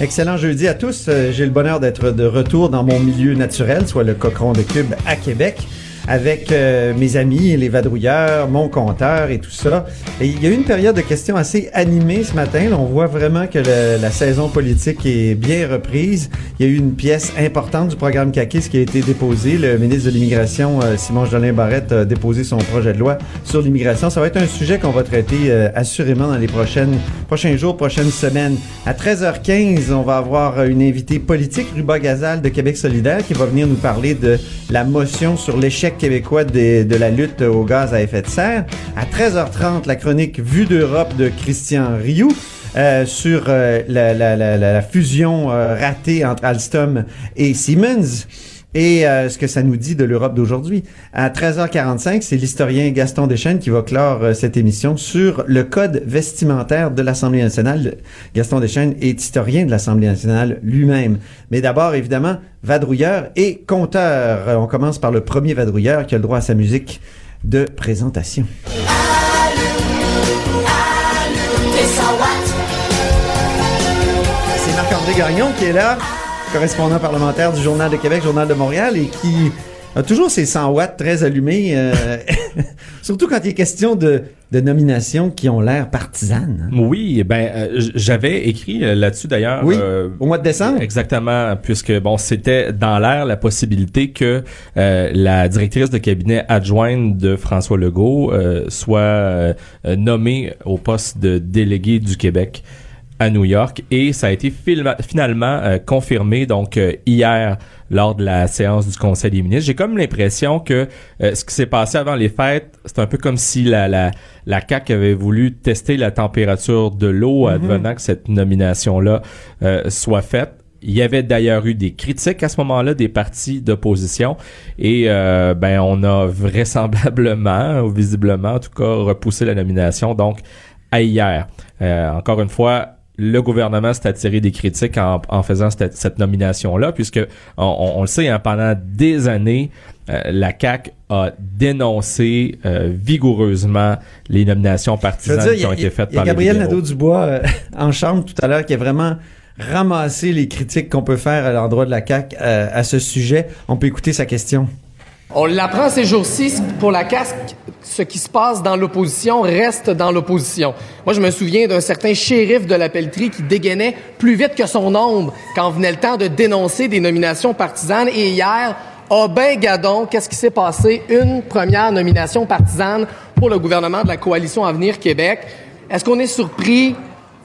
Excellent jeudi à tous. Euh, J'ai le bonheur d'être de retour dans mon milieu naturel, soit le Cochon de Cube à Québec, avec euh, mes amis, les vadrouilleurs, mon compteur et tout ça. Et il y a eu une période de questions assez animée ce matin. On voit vraiment que la saison politique est bien reprise. Il y a eu une pièce importante du programme CAQUIS qui a été déposée. Le ministre de l'Immigration, euh, Simon Jolin Barrette, a déposé son projet de loi sur l'immigration. Ça va être un sujet qu'on va traiter euh, assurément dans les prochaines, prochains jours, prochaines semaines. À 13h15, on va avoir euh, une invitée politique, Ruba Gazal de Québec solidaire, qui va venir nous parler de la motion sur l'échec québécois de la lutte au gaz à effet de serre. À 13h30, la chronique Vue d'Europe de Christian Rioux. euh, sur euh, la fusion euh, ratée entre Alstom et Siemens et euh, ce que ça nous dit de l'Europe d'aujourd'hui. À 13h45, c'est l'historien Gaston Deschênes qui va clore euh, cette émission sur le code vestimentaire de l'Assemblée nationale. Gaston Deschênes est historien de l'Assemblée nationale lui-même. Mais d'abord, évidemment, vadrouilleur et conteur. Euh, On commence par le premier vadrouilleur qui a le droit à sa musique de présentation. C'est Marc-André Gagnon qui est là, correspondant parlementaire du Journal de Québec, Journal de Montréal, et qui a toujours ses 100 watts très allumés, euh, surtout quand il est question de, de nominations qui ont l'air partisanes. hein. Oui, ben euh, j'avais écrit euh, là-dessus d'ailleurs. Oui, euh, au mois de décembre. Exactement, puisque bon, c'était dans l'air la possibilité que la directrice de cabinet adjointe de François Legault soit nommée au poste de délégué du Québec à New York et ça a été finalement euh, confirmé donc euh, hier lors de la séance du Conseil des ministres. J'ai comme l'impression que euh, ce qui s'est passé avant les fêtes, c'est un peu comme si la, la, la CAQ avait voulu tester la température de l'eau advenant que cette nomination-là euh, soit faite. Il y avait d'ailleurs eu des critiques à ce moment-là des partis d'opposition et euh, ben on a vraisemblablement ou visiblement en tout cas repoussé la nomination donc à hier. Euh, encore une fois, le gouvernement s'est attiré des critiques en, en faisant cette, cette nomination-là, puisque on, on- le sait, hein, pendant des années, euh, la CAC a dénoncé euh, vigoureusement les nominations partisanes dire, qui y ont été faites il y a par Gabriel. Nadeau-Dubois euh, en chambre tout à l'heure qui a vraiment ramassé les critiques qu'on peut faire à l'endroit de la CAQ euh, à ce sujet. On peut écouter sa question. On l'apprend ces jours-ci, pour la casque, ce qui se passe dans l'opposition reste dans l'opposition. Moi, je me souviens d'un certain shérif de la pelleterie qui dégainait plus vite que son ombre quand venait le temps de dénoncer des nominations partisanes. Et hier, oh ben gadon, qu'est-ce qui s'est passé? Une première nomination partisane pour le gouvernement de la coalition Avenir Québec. Est-ce qu'on est surpris?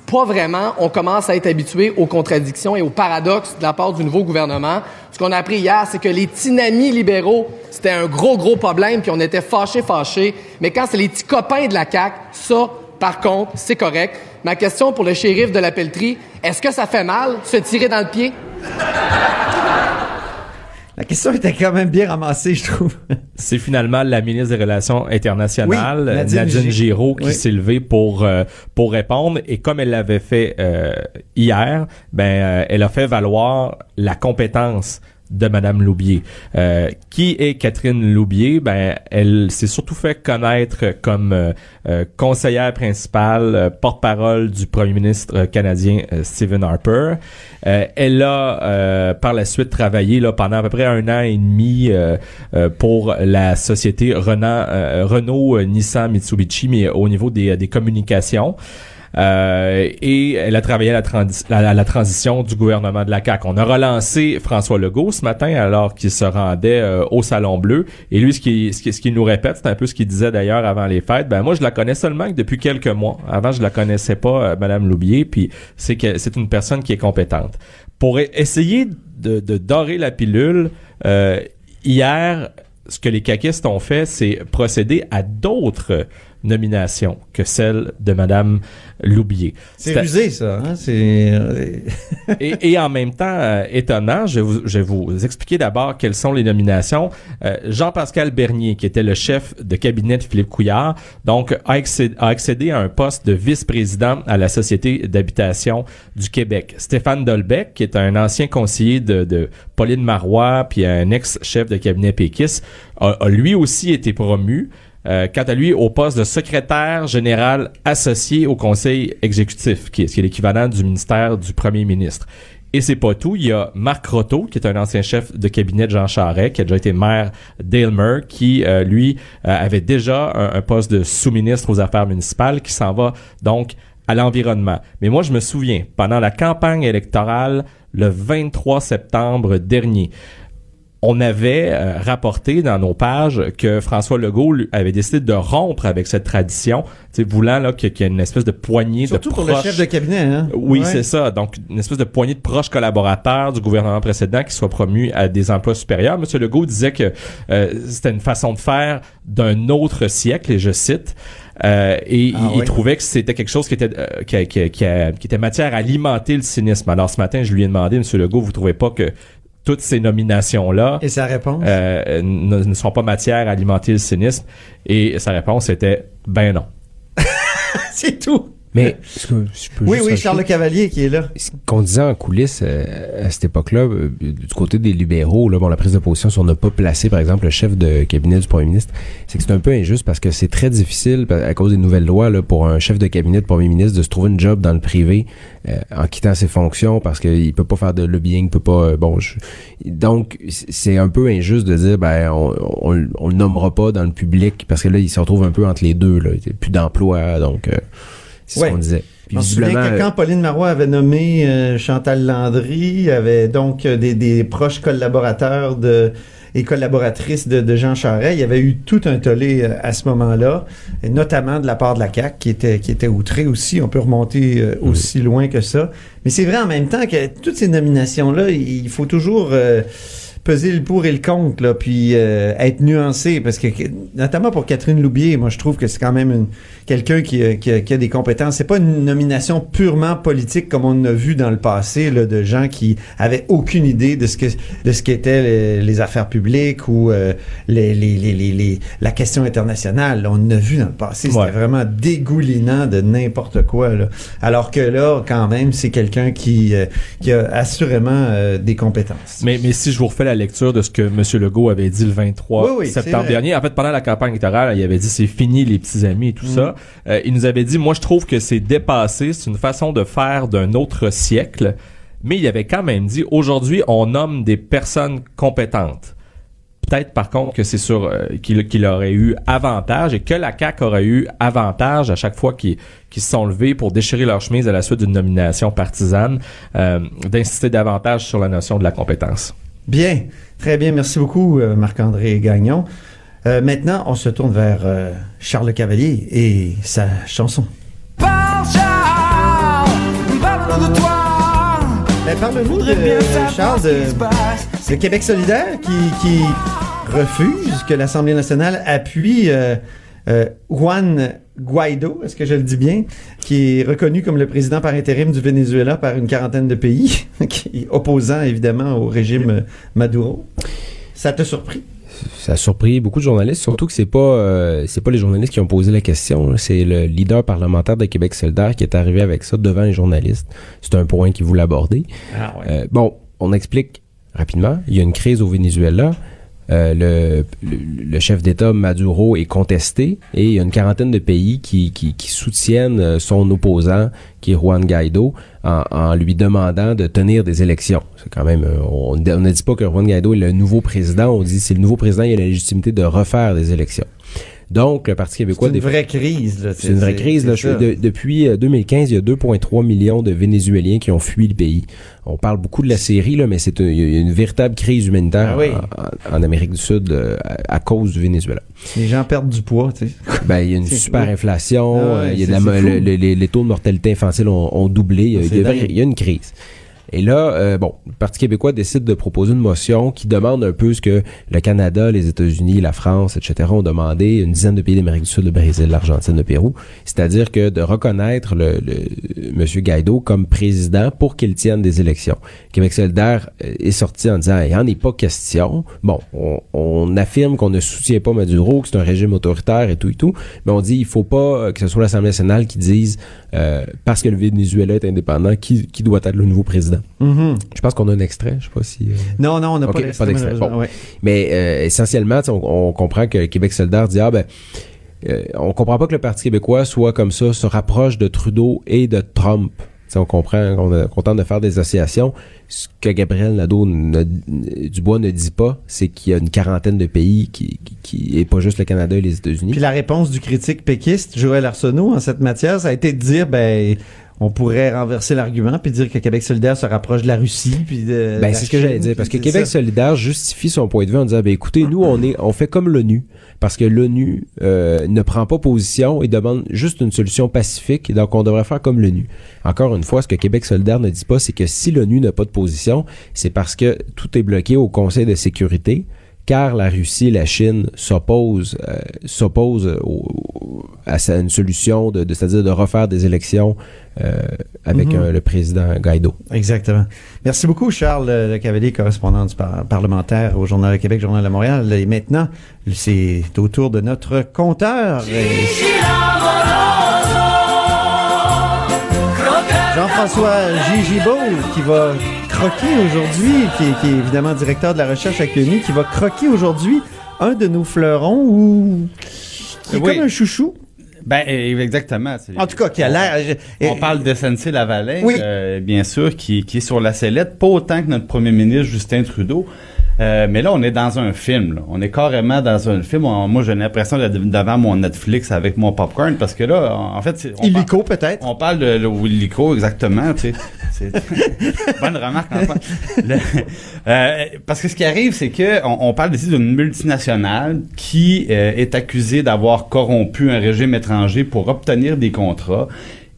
Pas vraiment. On commence à être habitué aux contradictions et aux paradoxes de la part du nouveau gouvernement. Ce qu'on a appris hier, c'est que les tinamis libéraux, c'était un gros, gros problème, puis on était fâchés, fâchés. Mais quand c'est les petits copains de la CAQ, ça, par contre, c'est correct. Ma question pour le shérif de la pelleterie, est-ce que ça fait mal, se tirer dans le pied? La question était quand même bien ramassée, je trouve. C'est finalement la ministre des Relations internationales, Oui, Nadine Nadine, Gi- Giraud, qui Oui. s'est levée pour euh, pour répondre. Et comme elle l'avait fait euh, hier, ben euh, elle a fait valoir la compétence de Madame Loubier. Euh, qui est Catherine Loubier? Ben, elle s'est surtout fait connaître comme euh, euh, conseillère principale, euh, porte-parole du Premier ministre euh, canadien Stephen Harper. Elle a par la suite travaillé là, pendant à peu près un an et demi pour la société Renault, Renault Nissan Mitsubishi, mais au niveau des, des communications. Euh, et elle a travaillé à la, transi- la- transition du gouvernement de la CAQ. On a relancé François Legault ce matin alors qu'il se rendait euh, au Salon Bleu. Et lui, ce qu'il ce qu'il- ce qu'il nous répète, c'est un peu ce qu'il disait d'ailleurs avant les fêtes. Ben moi, je la connais seulement depuis quelques mois. Avant, je la connaissais pas, euh, Madame Loubier. Puis c'est que c'est une personne qui est compétente. Pour e- essayer de, de dorer la pilule, euh, hier, ce que les caquistes ont fait, c'est procéder à d'autres nominations que celle de Madame Loubier. C'est rusé, ça. Hein? C'est... et, et, en même temps, euh, étonnant, je vais, vous, je vais vous expliquer d'abord quelles sont les nominations. Euh, Jean-Pascal Bernier, qui était le chef de cabinet de Philippe Couillard, donc a accédé, a accédé à un poste de vice-président à la Société d'habitation du Québec. Stéphane Dolbeck, qui est un ancien conseiller de, de Pauline Marois, puis un ex-chef de cabinet Pékis, a, a lui aussi été promu. Euh, quant à lui, au poste de secrétaire général associé au conseil exécutif, qui est, qui est l'équivalent du ministère du premier ministre. Et c'est pas tout. Il y a Marc Roto, qui est un ancien chef de cabinet de Jean Charest, qui a déjà été maire d'Aylmer, qui, euh, lui, euh, avait déjà un, un poste de sous-ministre aux affaires municipales, qui s'en va donc à l'environnement. Mais moi, je me souviens, pendant la campagne électorale, le 23 septembre dernier, on avait euh, rapporté dans nos pages que François Legault avait décidé de rompre avec cette tradition, voulant là qu'il y ait une espèce de poignée Surtout de pour proches... le chef de cabinet, hein? Oui, Ouais. c'est ça. Donc, une espèce de poignée de proches collaborateurs du gouvernement précédent qui soient promus à des emplois supérieurs. Monsieur Legault disait que euh, c'était une façon de faire d'un autre siècle, et je cite. Euh, et Ah il, il oui. trouvait que c'était quelque chose qui était euh, qui, qui- qui- qui était matière à alimenter le cynisme. Alors ce matin, je lui ai demandé, Monsieur Legault, vous trouvez pas que toutes ces nominations là Et sa réponse? euh, ne, ne sont pas matière à alimenter le cynisme Et sa réponse était ben non. c'est tout. Mais est-ce que je peux Oui, oui, Charles Le Cavalier qui est là. ce qu'on disait en coulisses euh, à cette époque-là, euh, du côté des libéraux, là, bon, la prise de position, si on n'a pas placé, par exemple, le chef de cabinet du premier ministre, c'est que c'est un peu injuste parce que c'est très difficile, à cause des nouvelles lois, là, pour un chef de cabinet de premier ministre de se trouver une job dans le privé euh, en quittant ses fonctions parce qu'il peut pas faire de lobbying, il peut pas... euh, bon, je- donc, c'est un peu injuste de dire, ben, on, on, on le nommera pas dans le public parce que là, il se retrouve un peu entre les deux, là. Il y a plus d'emploi, donc... c'est Ouais. ce qu'on disait. Puis Je me souviens visiblement, que euh, quand Pauline Marois avait nommé euh, Chantal Landry, avait donc euh, des, des proches collaborateurs de et collaboratrices de, de Jean Charest, il y avait eu tout un tollé à ce moment-là, et notamment de la part de la CAQ qui était qui était outré aussi. On peut remonter euh, aussi loin que ça. Mais c'est vrai en même temps que toutes ces nominations-là, il faut toujours euh, peser le pour et le contre, là, puis euh, être nuancé, parce que notamment pour Catherine Loubier, moi je trouve que c'est quand même une, quelqu'un qui, a- qui, qui a des compétences. C'est pas une nomination purement politique comme on a vu dans le passé, là, de gens qui avaient aucune idée de ce que de ce qu'étaient les, les affaires publiques ou euh, les, les, les, la question internationale. là. on a vu dans le passé, c'était Ouais. vraiment dégoulinant de n'importe quoi. Là. Alors que là, quand même, c'est quelqu'un qui, euh, qui a assurément euh, des compétences. Mais, mais si je vous refais la lecture de ce que M. Legault avait dit le 23 Oui, oui, c'est septembre dernier, en fait, pendant la campagne électorale, il avait dit c'est fini les petits amis et tout Mm. ça. Euh, il nous avait dit, moi je trouve que c'est dépassé, c'est une façon de faire d'un autre siècle. Mais il avait quand même dit, aujourd'hui, on nomme des personnes compétentes. Peut-être par contre que c'est sur euh, qu'il aurait eu avantage et que la CAQ aurait eu avantage à chaque fois qu'ils qu'ils se sont levés pour déchirer leur chemise à la suite d'une nomination partisane, euh, d'insister davantage sur la notion de la compétence. Bien, très bien. Merci beaucoup, euh, Marc-André Gagnon. Euh, maintenant, on se tourne vers euh, Charles Le Cavalier et sa chanson. Parle, Charles, parle-nous de toi. Ben, Parle-nous de Charles de, de Québec solidaire qui, qui refuse que l'Assemblée nationale appuie euh, Juan Guaido, est-ce que je le dis bien, qui est reconnu comme le président par intérim du Venezuela par une quarantaine de pays, qui est opposant évidemment au régime Maduro. Ça t'a surpris? ça a surpris beaucoup de journalistes, surtout que c'est pas euh, c'est pas les journalistes qui ont posé la question, c'est le leader parlementaire de Québec solidaire qui est arrivé avec ça devant les journalistes. C'est un point qu'il voulait aborder. Ah Euh, bon, on explique rapidement. Il y a une crise au Venezuela. Euh, le, le, chef d'État Maduro est contesté et il y a une quarantaine de pays qui, qui, qui soutiennent euh, son opposant, qui est Juan Guaido, en, en lui demandant de tenir des élections. C'est quand même, euh, on, on ne dit pas que Juan Guaido est le nouveau président, on dit c'est le nouveau président, il a la légitimité de refaire des élections. Donc, le Parti C'est québécois... une des- vraie crise. là. c'est une vraie crise. Là. c'est Je- ça. de- depuis euh, 2015, il y a 2,3 millions de Vénézuéliens qui ont fui le pays. On parle beaucoup de la Syrie, là, mais c'est une, une véritable crise humanitaire Ah oui. en, en Amérique du Sud euh, à, à cause du Venezuela. Les gens perdent du poids, tu sais. Ben, il y a une C'est- super inflation, Ah ouais, euh, il y a de c'est- la- c'est fou. le- le- les, les taux de mortalité infantile ont, ont doublé, y a, C'est il y a une crise. Et là, euh, bon, le Parti québécois décide de proposer une motion qui demande un peu ce que le Canada, les États-Unis, la France, etc. ont demandé, une dizaine de pays d'Amérique du Sud, le Brésil, l'Argentine, le Pérou. C'est-à-dire que de reconnaître le, le Monsieur Guaido comme président pour qu'il tienne des élections. Québec solidaire euh, est sorti en disant, il n'y en est pas question. Bon, on, on affirme qu'on ne soutient pas Maduro, que c'est un régime autoritaire et tout et tout, mais on dit, il faut pas euh, que ce soit l'Assemblée nationale qui dise, euh, parce que le Venezuela est indépendant, qui, qui doit être le nouveau président. Mhm. Je pense qu'on a un extrait, je sais pas si... euh, Non, non, on n'a pas d'extrait, Bon. ouais. Mais euh, essentiellement, on, on comprend que Québec solidaire dit ah ben euh, on comprend pas que le Parti québécois soit comme ça, se rapproche de Trudeau et de Trump. On comprend qu'on qu'on tente de faire des associations. Ce que Gabriel Nadeau ne- Dubois ne dit pas, c'est qu'il y a une quarantaine de pays qui, qui, qui- et pas juste le Canada et les États-Unis. Puis la réponse du critique péquiste, Joël Arsenault, en cette matière, ça a été de dire, ben, on pourrait renverser l'argument puis dire que Québec solidaire se rapproche de la Russie puis de Ben, c'est ce que j'allais dire. Parce que Québec ça. solidaire justifie son point de vue en disant, ben, écoutez, nous, on est, on fait comme l'ONU. Parce que l'ONU euh, ne prend pas position et demande juste une solution pacifique. Et donc, on devrait faire comme l'ONU. Encore une fois, ce que Québec solidaire ne dit pas, c'est que si l'ONU n'a pas de position, c'est parce que tout est bloqué au Conseil de sécurité car la Russie et la Chine s'opposent euh, s'opposent au- à sa- une solution de, de- c'est-à-dire de refaire des élections euh, avec Mhm. le président Guaido. Exactement. Merci beaucoup, Charles Le Cavalier, correspondant du par- parlementaire au Journal de Québec, Journal de Montréal. Et maintenant, c'est au tour de notre compteur. Jean-François Gigi Beau, qui va croquer aujourd'hui, qui, est- qui est évidemment directeur de la recherche à QMI, qui va croquer aujourd'hui un de nos fleurons ou qui est Oui. comme un chouchou. Ben, euh, exactement. En tout cas, qui a l'air... On parle de SNC Lavalin, Oui. euh, bien sûr, qui, qui est sur la sellette, pas autant que notre premier ministre Justin Trudeau. Euh, mais là, on est dans un film. là. On est carrément dans un film. On- moi, j'ai l'impression d'être devant mon Netflix avec mon popcorn parce que là, en fait, c'est- on, Illico, peut-être? on parle de Illico, exactement. Tu sais, c'est bonne remarque. Le- euh, parce que ce qui arrive, c'est que on, on parle ici d'une multinationale qui euh, est accusée d'avoir corrompu un régime étranger pour obtenir des contrats.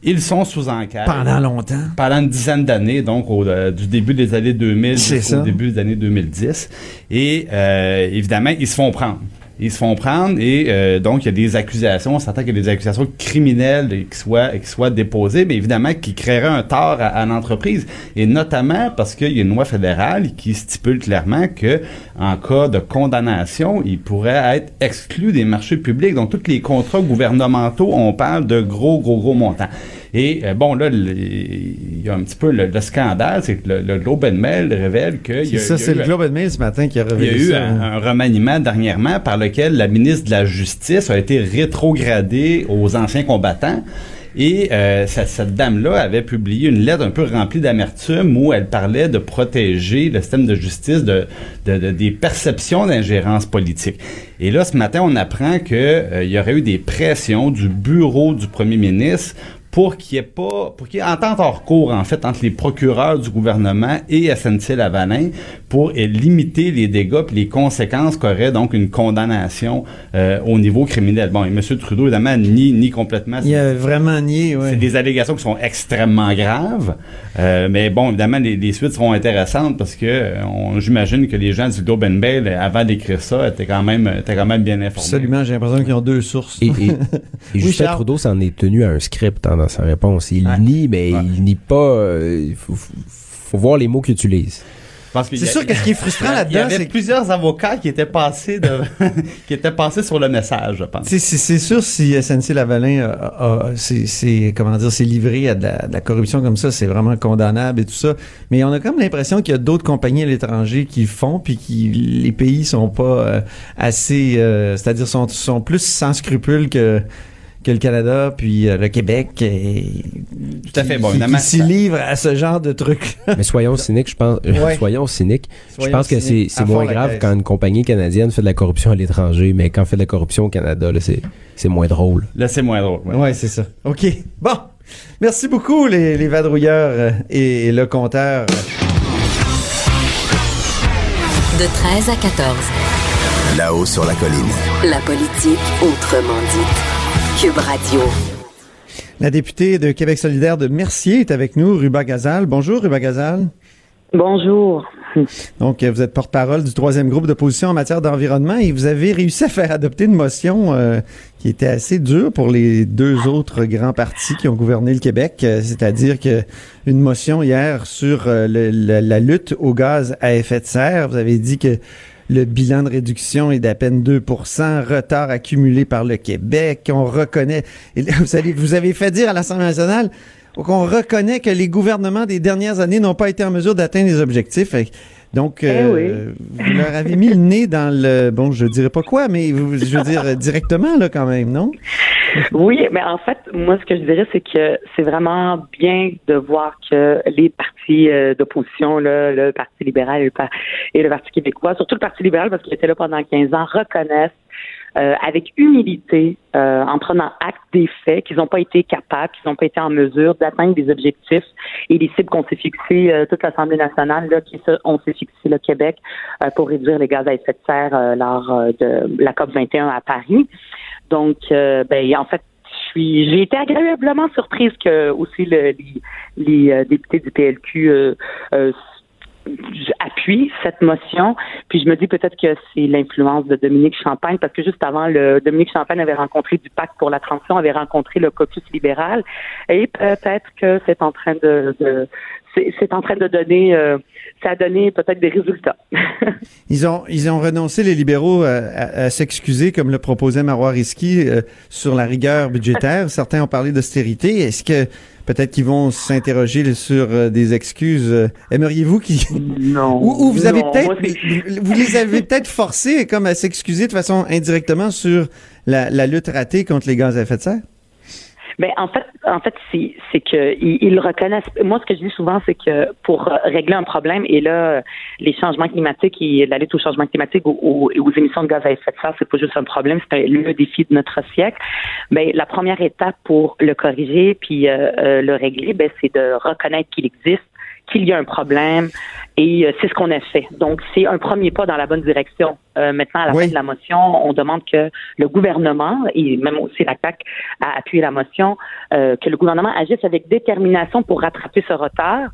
Ils sont sous enquête Pendant longtemps. pendant une dizaine d'années, donc au, euh, du début des années 2000 C'est jusqu'au début des années 2010. Et euh, évidemment, ils se font prendre. Ils se font prendre et euh, donc il y a des accusations, on s'entend qu'il y a des accusations criminelles qui soient, qui soient déposées, mais évidemment qui créeraient un tort à, à l'entreprise. Et notamment parce qu'il y a une loi fédérale qui stipule clairement que en cas de condamnation, il pourrait être exclu des marchés publics. Donc tous les contrats gouvernementaux, on parle de gros, gros, gros montants. Et euh, bon, là, il y a un petit peu le, le scandale, c'est que le, le Globe and Mail révèle que... C'est ça, c'est eu le un- Globe and Mail ce matin qui a il y a révélé eu ça. un, un remaniement dernièrement par lequel la ministre de la Justice a été rétrogradée aux anciens combattants. Et euh, cette, cette dame-là avait publié une lettre un peu remplie d'amertume où elle parlait de protéger le système de justice de, de- de- des perceptions d'ingérence politique. Et là, ce matin, on apprend que euh, y aurait eu des pressions du bureau du premier ministre pour qu'il n'y ait pas, pour qu'il y ait entente hors cours, en fait, entre les procureurs du gouvernement et SNC-Lavalin pour euh, limiter les dégâts et les conséquences qu'aurait donc une condamnation euh, au niveau criminel. Bon, et M. Trudeau, évidemment, nie, nie complètement. Il a vraiment nié, ouais. C'est des allégations qui sont extrêmement graves. Euh, mais bon, évidemment, les, les suites seront intéressantes parce que on- j'imagine que les gens du Globe and euh, avant d'écrire ça, étaient quand même, étaient quand même bien informés. Absolument, j'ai l'impression qu'ils ont deux sources. Et, et, et Justin Charles. Trudeau s'en est tenu à un script hein, dans sa réponse. Il Ouais. nie, mais Ouais. il nie pas. euh, Il faut, voir les mots qu'il utilise. C'est sûr que ce qui est frustrant Il y là-dedans, avait c'est plusieurs avocats qui étaient passés de, qui étaient passés sur le message, je pense. c'est- c'est c'est sûr si SNC Lavalin c'est c'est- comment dire s'est livré à de la, de la corruption comme ça, c'est vraiment condamnable et tout ça. Mais on a comme l'impression qu'il y a d'autres compagnies à l'étranger qui le font puis qui les pays sont pas euh, assez, euh, c'est-à-dire sont sont plus sans scrupules que que le Canada puis euh, le Québec et Tout à fait. Bon, qui, s'y livrent à ce genre de trucs. Mais soyons cyniques, je pense. euh, Ouais. soyons cyniques. Soyons je pense que c'est moins grave quand une compagnie canadienne fait de la corruption à l'étranger, mais quand on fait de la corruption au Canada, là, c'est c'est moins drôle. Là, c'est moins drôle. ouais. Ouais, c'est ça. OK. Bon. Merci beaucoup, les, les vadrouilleurs euh, et, le compteur. De 13 à 14. Là-haut sur la colline. La politique autrement dite. Cube Radio. La députée de Québec solidaire de Mercier est avec nous, Ruba Gazal. Bonjour, Ruba Gazal. Bonjour. Donc, vous êtes porte-parole du troisième groupe d'opposition en matière d'environnement et vous avez réussi à faire adopter une motion euh, qui était assez dure pour les deux autres grands partis qui ont gouverné le Québec, euh, c'est-à-dire que une motion hier sur euh, le- la, la lutte au gaz à effet de serre. Vous avez dit que le bilan de réduction est d'à peine 2% retard accumulé par le Québec. On reconnaît, vous, allez, vous avez fait dire à l'Assemblée nationale qu'on reconnaît que les gouvernements des dernières années n'ont pas été en mesure d'atteindre les objectifs. Donc, euh, vous leur avez mis le nez dans le... Bon, je dirais pas quoi, mais vous- je veux dire euh, directement, là, quand même, non? Oui, mais en fait, moi, ce que je dirais, c'est que c'est vraiment bien de voir que les partis euh, d'opposition, là, le Parti libéral et le, le Parti québécois, surtout le Parti libéral, parce qu'il était là pendant 15 ans, reconnaissent euh, avec humilité, euh, en prenant acte des faits, qu'ils n'ont pas été capables, qu'ils n'ont pas été en mesure d'atteindre des objectifs et les cibles qu'on s'est fixées, euh, toute l'Assemblée nationale, là, qui s'est fixé le Québec euh, pour réduire les gaz à effet de serre euh, lors de la COP 21 à Paris. Donc, euh, ben, en fait, j'ai été agréablement surprise que aussi le- les, euh, députés du PLQ euh, appuient cette motion. Puis je me dis peut-être que c'est l'influence de Dominique Champagne, parce que juste avant, le Dominique Champagne avait rencontré du Pacte pour la transition, avait rencontré le caucus libéral, et peut-être que c'est en train de c'est, en train de donner, euh, ça a donné peut-être des résultats. Ils ont, ils ont renoncé, les libéraux, à, à- à s'excuser, comme le proposait Marois Risky, euh, sur la rigueur budgétaire. Certains ont parlé d'austérité. Est-ce que peut-être qu'ils vont s'interroger sur euh, des excuses? euh, Aimeriez-vous qu'ils... Non. Ou, ou vous avez peut-être... vous les avez peut-être forcés comme à s'excuser de façon indirectement sur la, la lutte ratée contre les gaz à effet de serre? Ben en fait, en fait, c'est que ils, reconnaissent. Moi, ce que je dis souvent, c'est que pour euh, régler un problème, et là, les changements climatiques et la lutte au changement climatique ou et aux, émissions de gaz à effet de serre, c'est pas juste un problème, c'est le défi de notre siècle. Ben la première étape pour le corriger puis euh, euh, le régler, ben c'est de reconnaître qu'il existe qu'il y a un problème et euh, c'est ce qu'on a fait. Donc, c'est un premier pas dans la bonne direction. Euh, maintenant, à la Oui. fin de la motion, on demande que le gouvernement, et même aussi la CAQ a appuyé la motion, euh, que le gouvernement agisse avec détermination pour rattraper ce retard.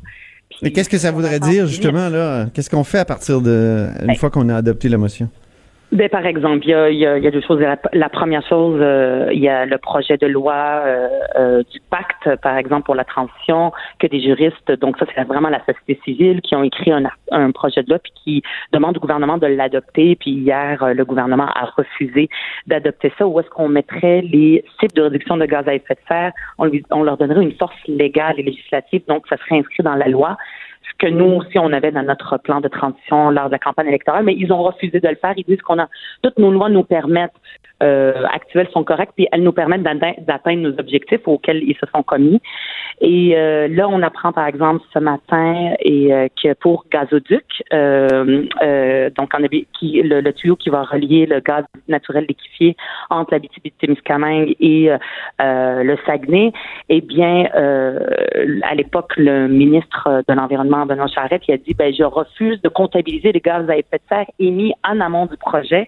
Puis, Mais qu'est-ce que ça voudrait dire, justement, là? Qu'est-ce qu'on fait à partir de... une Ben, fois qu'on a adopté la motion? Ben, par exemple, il y a, il y a- y a deux choses. La, première chose, euh, il y a le projet de loi euh, euh, du pacte, par exemple, pour la transition, que des juristes, donc ça, c'est vraiment la société civile, qui ont écrit un, un projet de loi puis qui demande au gouvernement de l'adopter. Puis hier, le gouvernement a refusé d'adopter ça. Où est-ce qu'on mettrait les cibles de réduction de gaz à effet de serre? On, lui- on leur donnerait une force légale et législative, donc ça serait inscrit dans la loi que nous aussi on avait dans notre plan de transition lors de la campagne électorale, mais ils ont refusé de le faire. Ils disent qu'on a toutes nos lois nous permettent euh, actuelles sont correctes, puis elles nous permettent d'atteindre nos objectifs auxquels ils se sont commis. Et euh, là, on apprend par exemple ce matin et euh, que pour gazoduc, euh, euh, donc en qui le, le tuyau qui va relier le gaz naturel liquéfié entre la témiscamingue et euh, le Saguenay, eh bien, à l'époque, le ministre de l'Environnement, Benoît Charette, il a dit, ben, je refuse de comptabiliser les gaz à effet de serre émis en amont du projet.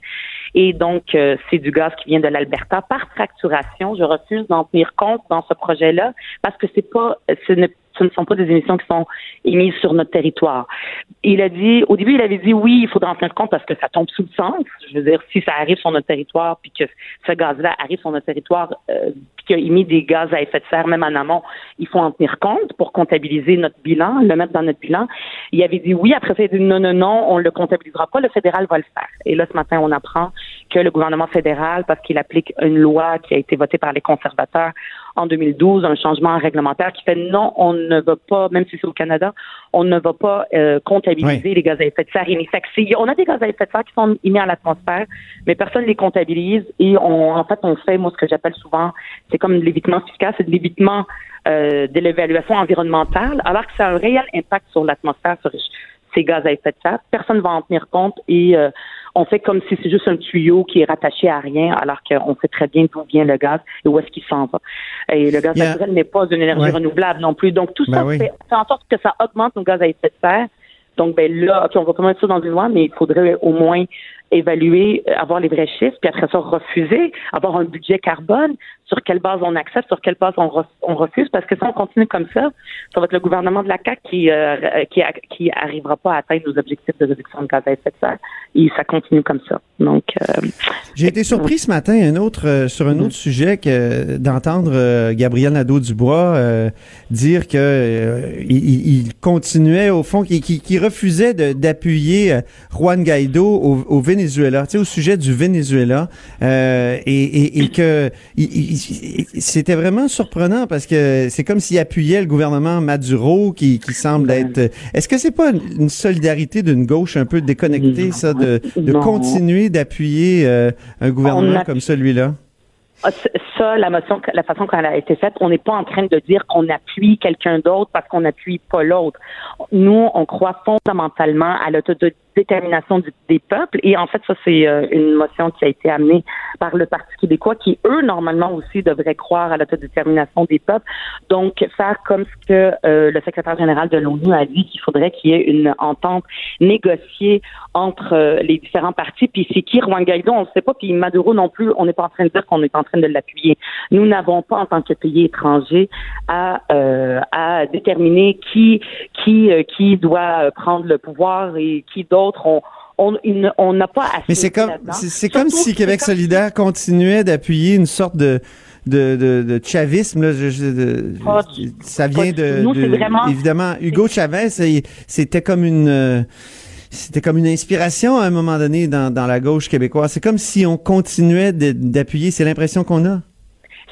Et donc, euh, c'est du gaz qui vient de l'Alberta par fracturation. Je refuse d'en tenir compte dans ce projet-là parce que c'est pas, ce ne, ce ne sont pas des émissions qui sont émises sur notre territoire. Il a dit, au début, il avait dit oui, il faudra en tenir compte parce que ça tombe sous le sens. Je veux dire, si ça arrive sur notre territoire, puis que ce gaz-là arrive sur notre territoire, euh, puis qu'il a émis des gaz à effet de serre, même en amont, il faut en tenir compte pour comptabiliser notre bilan, le mettre dans notre bilan. Il avait dit oui, après ça, il a dit non, non, non, on le comptabilisera pas, le fédéral va le faire. Et là, ce matin, on apprend que le gouvernement fédéral, parce qu'il applique une loi qui a été votée par les conservateurs en 2012, un changement réglementaire qui fait non, on ne va pas, même si c'est au Canada, on ne va pas euh, comptabiliser Oui. les gaz à effet de serre. Fait que c'est- on a des gaz à effet de serre qui sont émis à l'atmosphère, mais personne ne les comptabilise et on, en fait, on fait, moi, ce que j'appelle souvent, c'est comme l'évitement fiscal, c'est de l'évitement euh, de l'évaluation environnementale, alors que ça a un réel impact sur l'atmosphère, sur ces gaz à effet de serre. Personne ne va en tenir compte et euh, on fait comme si c'est juste un tuyau qui est rattaché à rien, alors qu'on sait très bien d'où vient le gaz et où est-ce qu'il s'en va. Et le gaz Yeah. naturel n'est pas une énergie Ouais. renouvelable non plus. Donc tout Ben ça oui. fait, fait en sorte que ça augmente nos gaz à effet de serre. Donc ben là, ok, on va pas mettre ça dans une loi, mais il faudrait au moins évaluer, euh, avoir les vrais chiffres, puis après ça, refuser, avoir un budget carbone, sur quelle base on accepte, sur quelle base on, re- on refuse, parce que si on continue comme ça, ça va être le gouvernement de la CAQ qui, euh, qui, a- qui arrivera pas à atteindre nos objectifs de réduction de gaz à effet de serre. Et ça continue comme ça. Donc, euh, J'ai été surpris ce matin un autre, euh, sur un autre sujet que d'entendre euh, Gabriel Nadeau-Dubois euh, dire que euh, il, il- continuait au fond, qu'il qu'il refusait d'appuyer euh, Juan Guaido au, au Venezuela, tu sais, au sujet du Venezuela, euh, et, et, et que c'était vraiment surprenant parce que c'est comme s'il appuyait le gouvernement Maduro qui, qui semble être. Est-ce que c'est pas une, solidarité d'une gauche un peu déconnectée, ça, de, de continuer d'appuyer euh, un gouvernement comme celui-là? Ah, Ça, la motion, la façon qu'elle a été faite, on n'est pas en train de dire qu'on appuie quelqu'un d'autre parce qu'on n'appuie pas l'autre. Nous, on croit fondamentalement à l'autodétermination du- des peuples et en fait, ça, c'est euh, une motion qui a été amenée par le Parti québécois qui, eux, normalement aussi devraient croire à l'autodétermination des peuples. Donc, faire comme ce que euh, le secrétaire général de l'ONU a dit qu'il faudrait qu'il y ait une entente négociée entre euh, les différents partis. Puis c'est qui Juan Guaido, on ne sait pas. Puis Maduro non plus, on n'est pas en train de dire qu'on est en train de l'appuyer. Nous n'avons pas, en tant que pays étranger, à, euh, à déterminer qui qui euh, qui doit prendre le pouvoir et qui d'autre. On on n'a pas à Mais c'est comme, c'est comme si Québec solidaire continuait d'appuyer une sorte de de, de, de chavisme. Là, je- je- de- Pas ça vient de. Nous, vraiment- évidemment Hugo Chavez. C'était comme une euh, c'était comme une inspiration à un moment donné dans, dans la gauche québécoise. C'est comme si on continuait d'appuyer. C'est l'impression qu'on a.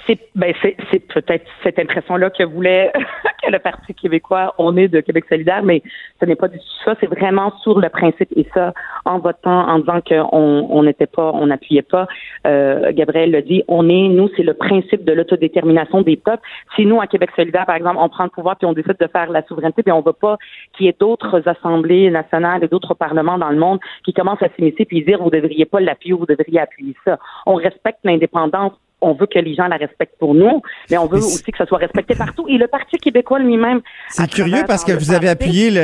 C'est ben c'est peut-être cette impression-là que voulait que le Parti québécois, on est de Québec solidaire, mais ce n'est pas du tout ça. C'est vraiment sur le principe et ça, en votant, en disant qu'on on n'était pas, on n'appuyait pas. Euh, Gabriel l'a dit, on est, nous, c'est le principe de l'autodétermination des peuples. Si nous, à Québec solidaire, par exemple, on prend le pouvoir puis on décide de faire la souveraineté, puis on veut pas qu'il y ait d'autres assemblées nationales et d'autres parlements dans le monde qui commencent à s'immiscer puis dire vous devriez pas l'appuyer, vous devriez appuyer ça. On respecte l'indépendance on veut que les gens la respectent pour nous, mais on veut Mais aussi que ça soit respecté partout. Et le Parti québécois lui-même. C'est curieux parce que vous avez appuyé le,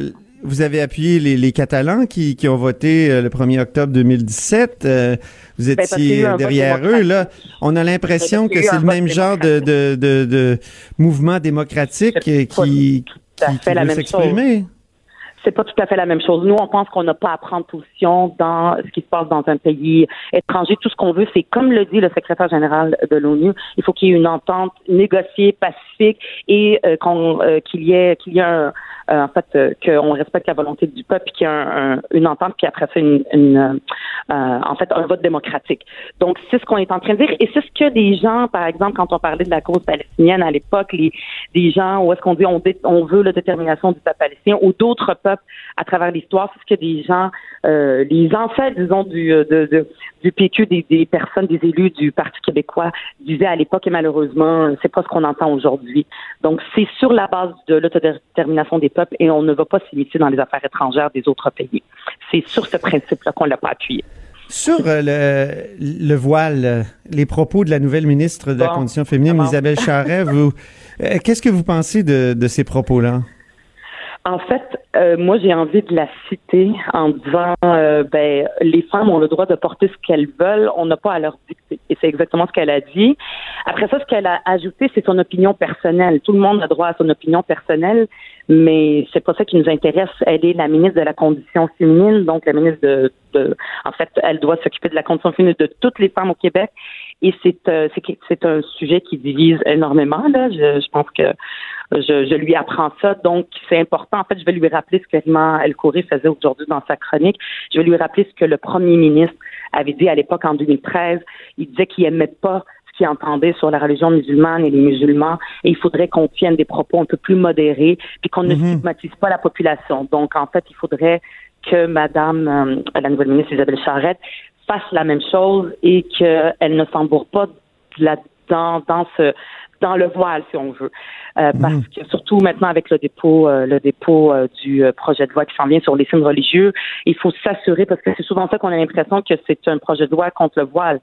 le vous avez appuyé les, les Catalans qui, qui ont voté euh, le 1er octobre 2017. Euh, vous Ben, étiez derrière eux. Là, on a l'impression que c'est le même genre de, de, de, de mouvement démocratique qui, qui, qui la veut même s'exprimer. C'est pas tout à fait la même chose. Nous, on pense qu'on n'a pas à prendre position dans ce qui se passe dans un pays étranger. Tout ce qu'on veut, c'est, comme le dit le secrétaire général de l'ONU, il faut qu'il y ait une entente négociée, pacifique et euh, qu'on, euh, qu'il y ait, qu'il y ait un, en fait, euh, qu'on respecte la volonté du peuple, qu'il y ait un- un- une entente, puis après ça, une, une, euh, euh, en fait, un vote démocratique. Donc, c'est ce qu'on est en train de dire, et c'est ce que des gens, par exemple, quand on parlait de la cause palestinienne à l'époque, les, des gens où est-ce qu'on dit on, dé- on veut la détermination du peuple palestinien ou d'autres peuples à travers l'histoire, c'est ce que des gens, euh, les ancêtres, disons, du, euh, de- du PQ, des, des personnes, des élus du Parti québécois disaient à l'époque, et malheureusement, c'est pas ce qu'on entend aujourd'hui. Donc, c'est sur la base de l'autodétermination des peuples et on ne va pas s'immiscer dans les affaires étrangères des autres pays. C'est sur ce principe-là qu'on l'a pas appuyé. Sur euh, le, le voile, euh, les propos de la nouvelle ministre de la Condition féminine? Isabelle Charret, vous, euh, qu'est-ce que vous pensez de, de ces propos-là? En fait, euh, moi, j'ai envie de la citer en disant, euh, ben, les femmes ont le droit de porter ce qu'elles veulent, on n'a pas à leur dicter. Et c'est exactement ce qu'elle a dit. Après ça, ce qu'elle a ajouté, c'est son opinion personnelle. Tout le monde a droit à son opinion personnelle, mais c'est pas ça qui nous intéresse. Elle est la ministre de la Condition féminine, donc la ministre de, de en fait, elle doit s'occuper de la condition féminine de toutes les femmes au Québec. Et c'est euh, c'est un sujet qui divise énormément. Là, je, je pense que je, je lui apprends ça, donc c'est important. En fait, je vais lui rappeler ce que Rima El Khoury faisait aujourd'hui dans sa chronique. Je vais lui rappeler ce que le premier ministre avait dit à l'époque en 2013. Il disait qu'il aimait pas ce qu'il entendait sur la religion musulmane et les musulmans, et il faudrait qu'on tienne des propos un peu plus modérés, puis qu'on ne Mhm. stigmatise pas la population. Donc, en fait, il faudrait que Madame euh, la nouvelle ministre Isabelle Charrette fasse la même chose et qu'elle ne s'embourre pas là-dedans, dans ce dans le voile, si on veut. Euh, Parce que surtout maintenant avec le dépôt, euh, le dépôt euh, du euh, projet de loi qui s'en vient sur les signes religieux, il faut s'assurer, parce que c'est souvent ça qu'on a l'impression que c'est un projet de loi contre le voile.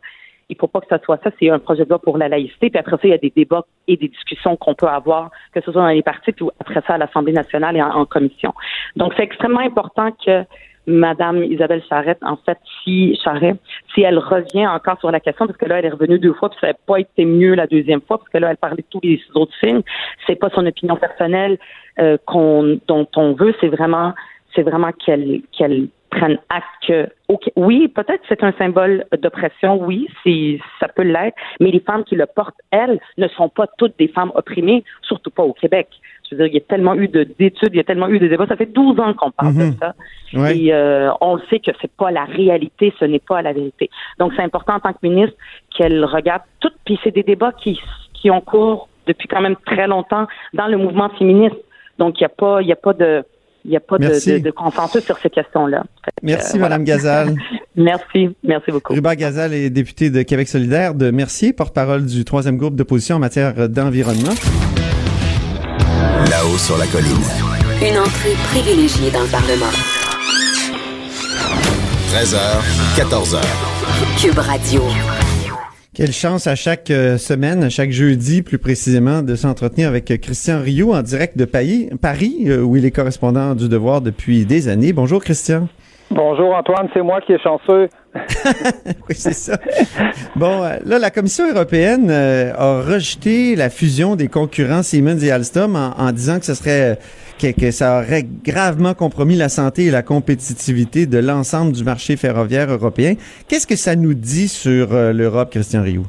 Il faut pas que ça soit ça, c'est un projet de loi pour la laïcité. Puis après ça, il y a des débats et des discussions qu'on peut avoir, que ce soit dans les partis, puis après ça à l'Assemblée nationale et en, commission. Donc c'est extrêmement important que Madame Isabelle Charrette, en fait, si Charrette, si elle revient encore sur la question, parce que là, elle est revenue deux fois, puis ça n'a pas été mieux la deuxième fois, parce que là, elle parlait de tous les autres signes. C'est pas son opinion personnelle euh, qu'on, dont on veut, c'est vraiment, c'est vraiment qu'elle, qu'elle prenne acte que, oui, peut-être c'est un symbole d'oppression, oui, c'est, ça peut l'être, mais les femmes qui le portent, elles, ne sont pas toutes des femmes opprimées, surtout pas au Québec. Je veux dire, il y a tellement eu de- d'études, il y a tellement eu de débats. Ça fait 12 ans qu'on parle Mhm. de ça. Ouais. Et euh, on le sait que c'est pas la réalité, ce n'est pas la vérité. Donc c'est important en tant que ministre qu'elle regarde tout. Puis c'est des débats qui qui ont cours depuis quand même très longtemps dans le mouvement féministe. Donc il y a pas il y a pas de il y a pas de, de, de consensus sur ces questions-là. Merci, euh, Madame Gazal. Merci, merci beaucoup. Ruba Gazal est députée de Québec solidaire de Mercier, porte-parole du troisième groupe d'opposition en matière d'environnement. Là-haut sur la colline. Une entrée privilégiée dans le Parlement. 13h, 14h. Cube Radio. Quelle chance à chaque euh, semaine, à chaque jeudi plus précisément, de s'entretenir avec euh, Christian Rioux en direct de Paris, Paris euh, où il est correspondant du Devoir depuis des années. Bonjour Christian. Bonjour Antoine, c'est moi qui est chanceux. Oui, c'est ça. Bon, là, la Commission européenne a rejeté la fusion des concurrents Siemens et Alstom en, en disant que ce serait que, ça aurait gravement compromis la santé et la compétitivité de l'ensemble du marché ferroviaire européen. Qu'est-ce que ça nous dit sur euh, l'Europe, Christian Rioux?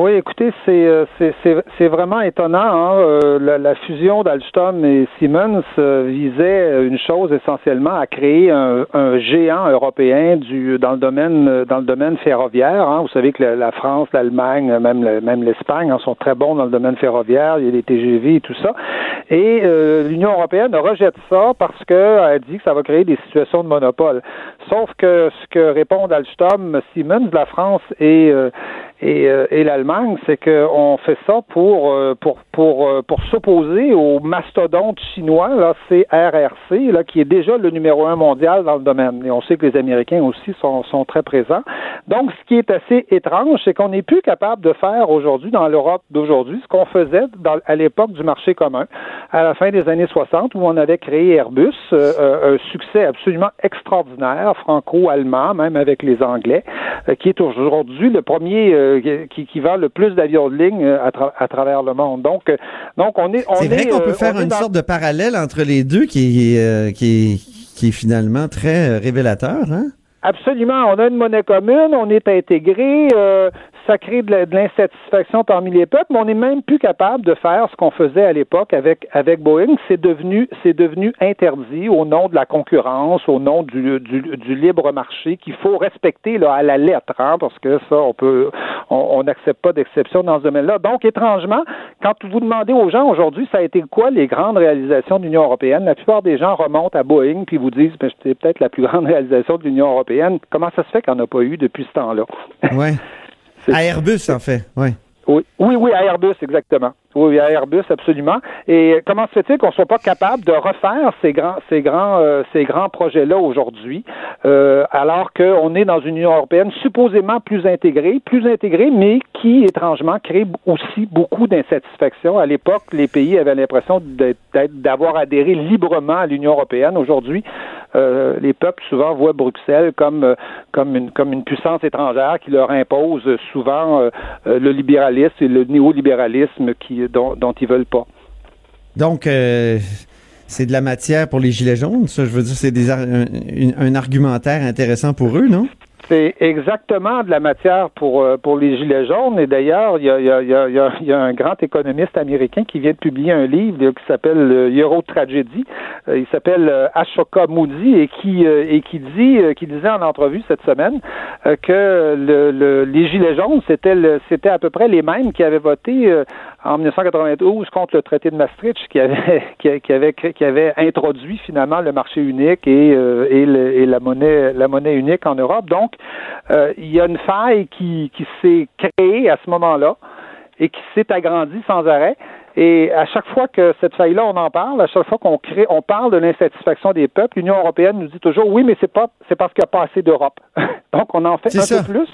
Oui, écoutez, c'est euh, c'est- c'est vraiment étonnant. Hein? Euh, la, la fusion d'Alstom et Siemens euh, visait une chose essentiellement à créer un, un géant européen du dans le domaine dans le domaine ferroviaire. Hein? Vous savez que la, la France, l'Allemagne, même le- même l'Espagne hein, sont très bons dans le domaine ferroviaire. Il y a les TGV et tout ça. Et euh, l'Union européenne rejette ça parce qu'elle dit que ça va créer des situations de monopole. Sauf que ce que répondent Alstom, Siemens, la France et euh, et, euh, et l'Allemagne, c'est qu'on fait ça pour euh, pour pour euh, pour s'opposer au mastodonte chinois, là, CRRC, là, qui est déjà le numéro un mondial dans le domaine. Et on sait que les Américains aussi sont, sont très présents. Donc, ce qui est assez étrange, c'est qu'on n'est plus capable de faire aujourd'hui dans l'Europe d'aujourd'hui ce qu'on faisait dans, à l'époque du marché commun, à la fin des années 60, où on avait créé Airbus, euh, euh, un succès absolument extraordinaire, franco-allemand, même avec les Anglais, qui est aujourd'hui le premier euh, qui, qui vend le plus d'avions de ligne euh, à, tra- à travers le monde. Donc, euh, donc on est, C'est vrai qu'on peut euh, faire une dans- sorte de parallèle entre les deux qui est, euh, qui est, qui est finalement très euh, révélateur, hein? Absolument. On a une monnaie commune, on est intégré, euh, ça crée de l'insatisfaction parmi les peuples, mais on n'est même plus capable de faire ce qu'on faisait à l'époque avec avec Boeing. C'est devenu c'est devenu interdit au nom de la concurrence, au nom du, du, du libre marché qu'il faut respecter là, à la lettre, hein, parce que ça on peut on n'accepte pas d'exception dans ce domaine-là. Donc étrangement, quand vous demandez aux gens aujourd'hui, ça a été quoi les grandes réalisations de l'Union européenne? La plupart des gens remontent à Boeing puis vous disent, ben, c'est peut-être la plus grande réalisation de l'Union européenne. Comment ça se fait qu'il n'y en a pas eu depuis ce temps-là? Ouais. À Airbus, en fait. Oui, oui, oui, à Airbus, exactement. Oui, à Airbus, absolument. Et comment se fait-il qu'on soit pas capable de refaire ces grands, ces grands, euh, ces grands projets-là aujourd'hui, euh, alors qu'on est dans une Union européenne supposément plus intégrée, plus intégrée, mais qui étrangement crée aussi beaucoup d'insatisfaction? À l'époque, les pays avaient l'impression d'avoir adhéré librement à l'Union européenne. Aujourd'hui, euh, les peuples souvent voient Bruxelles comme euh, comme une comme une puissance étrangère qui leur impose souvent euh, euh, le libéralisme et le néolibéralisme qui dont, dont ils veulent pas. Donc, euh, c'est de la matière pour les Gilets jaunes, ça, je veux dire, c'est des ar- un, argumentaire intéressant pour eux, non? C'est exactement de la matière pour euh, pour les gilets jaunes. Et d'ailleurs, il y a, y, y, y un grand économiste américain qui vient de publier un livre qui s'appelle euh, Euro Tragedy. Euh, il s'appelle euh, Ashoka Moody et qui euh, et qui dit euh, qui disait en entrevue cette semaine euh, que le, le- les gilets jaunes c'était le- c'était à peu près les mêmes qui avaient voté euh, en 1992 contre le traité de Maastricht qui avait qui, avait cré- qui avait introduit finalement le marché unique et euh, et, le- et la monnaie la monnaie unique en Europe. Donc euh, il y a une faille qui, qui s'est créée à ce moment-là et qui s'est agrandie sans arrêt. Et à chaque fois que cette faille-là, on en parle, à chaque fois qu'on crée, on parle de l'insatisfaction des peuples, l'Union européenne nous dit toujours oui, mais c'est pas, c'est parce qu'il n'y a pas assez d'Europe. Donc on en fait un ça. peu plus.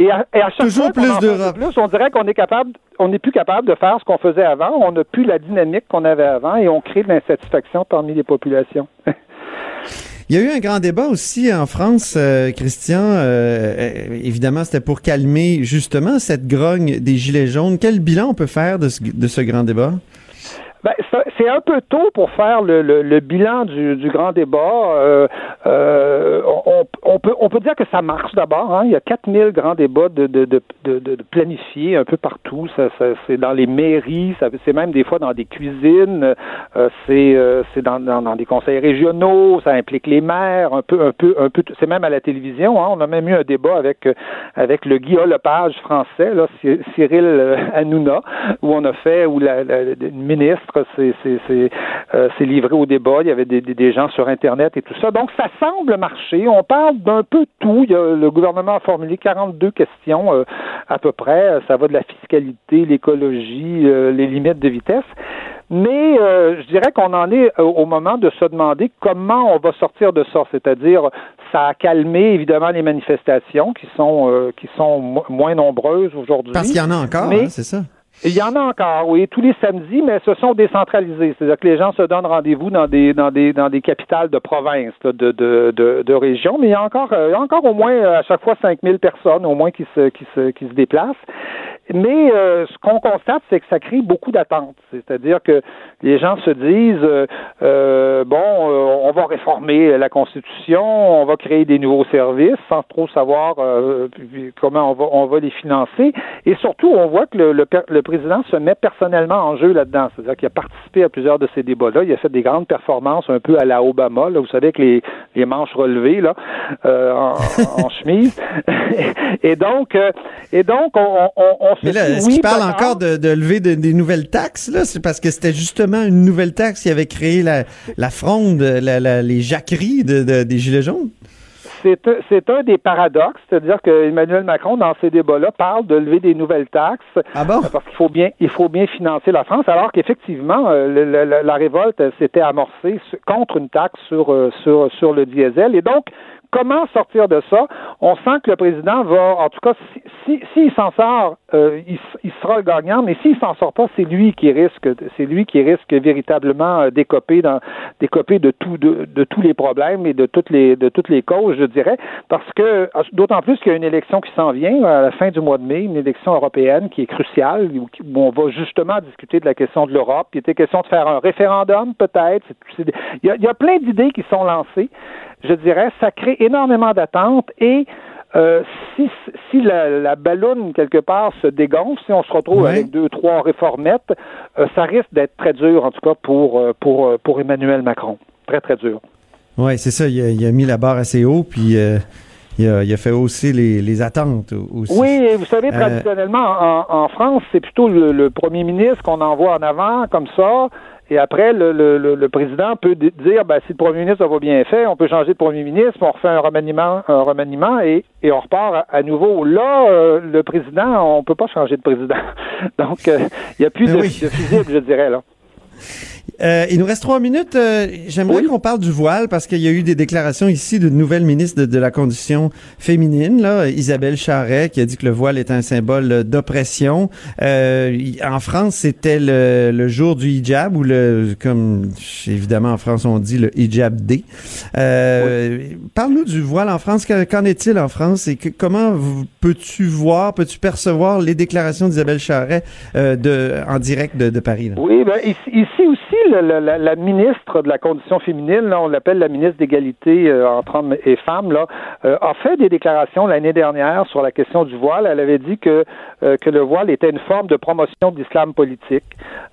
Et à, et à chaque Toujours fois plus d'Europe. plus, on dirait qu'on est capable, on n'est plus capable de faire ce qu'on faisait avant. On n'a plus la dynamique qu'on avait avant et on crée de l'insatisfaction parmi les populations. Il y a eu un grand débat aussi en France, euh, Christian. Euh, euh, évidemment, c'était pour calmer justement cette grogne des Gilets jaunes. Quel bilan on peut faire de ce, de ce grand débat? Ben, ça- c'est un peu tôt pour faire le, bilan du, grand débat. Euh, euh, on, peut, dire que ça marche d'abord. Hein. Il y a 4000 grands débats de, de, planifiés un peu partout. Ça, c'est dans les mairies, c'est même des fois dans des cuisines, euh, c'est, c'est dans, des conseils régionaux, ça implique les maires, un peu, un peu, un peu. C'est même à la télévision. Hein. On a même eu un débat avec avec le Guy Lepage français, Cyril Hanouna, où on a fait, où la, ministre s'est, euh, s'est livrée au débat. Il y avait des, des, des gens sur Internet et tout ça. Donc, ça semble marcher. On parle d'un peu tout. Il y a- le gouvernement a formulé 42 questions euh, à peu près. Ça va de la fiscalité, l'écologie, euh, les limites de vitesse. Mais euh, je dirais qu'on en est euh, au moment de se demander comment on va sortir de ça. C'est-à-dire, ça a calmé évidemment les manifestations qui sont euh, qui sont mo- moins nombreuses aujourd'hui. Parce qu'il y en a encore, Mais- hein, c'est ça? Il y en a encore, oui, tous les samedis, mais ce sont décentralisés. C'est-à-dire que les gens se donnent rendez-vous dans des dans des dans des capitales de province, de, de, de, de régions, mais il y a encore euh, il y a encore au moins euh, à chaque fois 5000 personnes au moins qui se qui se qui se déplacent. Mais euh, ce qu'on constate, c'est que ça crée beaucoup d'attentes. C'est-à-dire que les gens se disent euh, euh, bon, euh, on va réformer la Constitution, on va créer des nouveaux services sans trop savoir comment on va on va les financer. Et surtout, on voit que le, le, le président se met personnellement en jeu là-dedans. C'est-à-dire qu'il a participé à plusieurs de ces débats-là. Il a fait des grandes performances un peu à la Obama. Là, vous savez, avec les, les manches relevées là, euh, en, en chemise. et donc, euh, et donc, on, on, on se Mais là, est-ce oui, qu'il parle encore de, de lever de- des nouvelles taxes? là? C'est parce que c'était justement une nouvelle taxe qui avait créé la, la fronde, la, la- les jacqueries de- des Gilets jaunes? C'est un, c'est un des paradoxes, c'est-à-dire que Emmanuel Macron, dans ces débats-là, parle de lever des nouvelles taxes Ah bon? parce qu'il faut bien, il faut bien financer la France, alors qu'effectivement, euh, la, révolte s'était amorcée contre une taxe sur, euh, sur, sur le diesel. Et donc, comment sortir de ça? On sent que le président va, en tout cas, si, si, s'il s'en sort, euh, il, sera le gagnant, mais s'il s'en sort pas, c'est lui qui risque, c'est lui qui risque véritablement euh, d'écoper de tous les problèmes et de toutes les, causes, je dirais, parce que, d'autant plus qu'il y a une élection qui s'en vient à la fin du mois de mai, une élection européenne qui est cruciale, où, on va justement discuter de la question de l'Europe. Il était question de faire un référendum, peut-être. Il y a plein d'idées qui sont lancées. Je dirais, ça crée énormément d'attentes et euh, si, si la, la balloune, quelque part, se dégonfle, si on se retrouve avec deux, trois réformettes, euh, ça risque d'être très dur, en tout cas, pour, euh, pour, pour Emmanuel Macron. Très, très dur. Oui, c'est ça. Il a, il a mis la barre assez haut, puis euh, il, a, il a fait hausser les, les attentes aussi. Oui, et vous savez, traditionnellement, en, en France, c'est plutôt le, le premier ministre qu'on envoie en avant, comme ça. Et après, le, le, le, président peut dire, ben, si le premier ministre va bien fait, on peut changer de premier ministre, on refait un remaniement, un remaniement et, et on repart à, à nouveau. Là, euh, le président, on peut pas changer de président. Donc, euh, il n'y a plus de, oui. de fusible, je dirais, là. Euh, il nous reste trois minutes. Euh, J'aimerais Oui. qu'on parle du voile parce qu'il y a eu des déclarations ici d'une nouvelle ministre de, de la condition féminine, là, Isabelle Charret, qui a dit que le voile est un symbole d'oppression. Euh, en France, c'était le, le jour du hijab ou le, comme évidemment en France on dit le hijab day. Euh, Parle-nous du voile en France. Que- Qu'en est-il en France et que- comment peux-tu voir, peux-tu percevoir les déclarations d'Isabelle Charret euh, de, en direct de, de Paris? là? Oui, ben, ici aussi, la, ministre de la condition féminine, on l'appelle la ministre d'égalité euh, entre hommes et femmes, euh, a fait des déclarations l'année dernière sur la question du voile. Elle avait dit que, euh, que le voile était une forme de promotion de l'islam politique.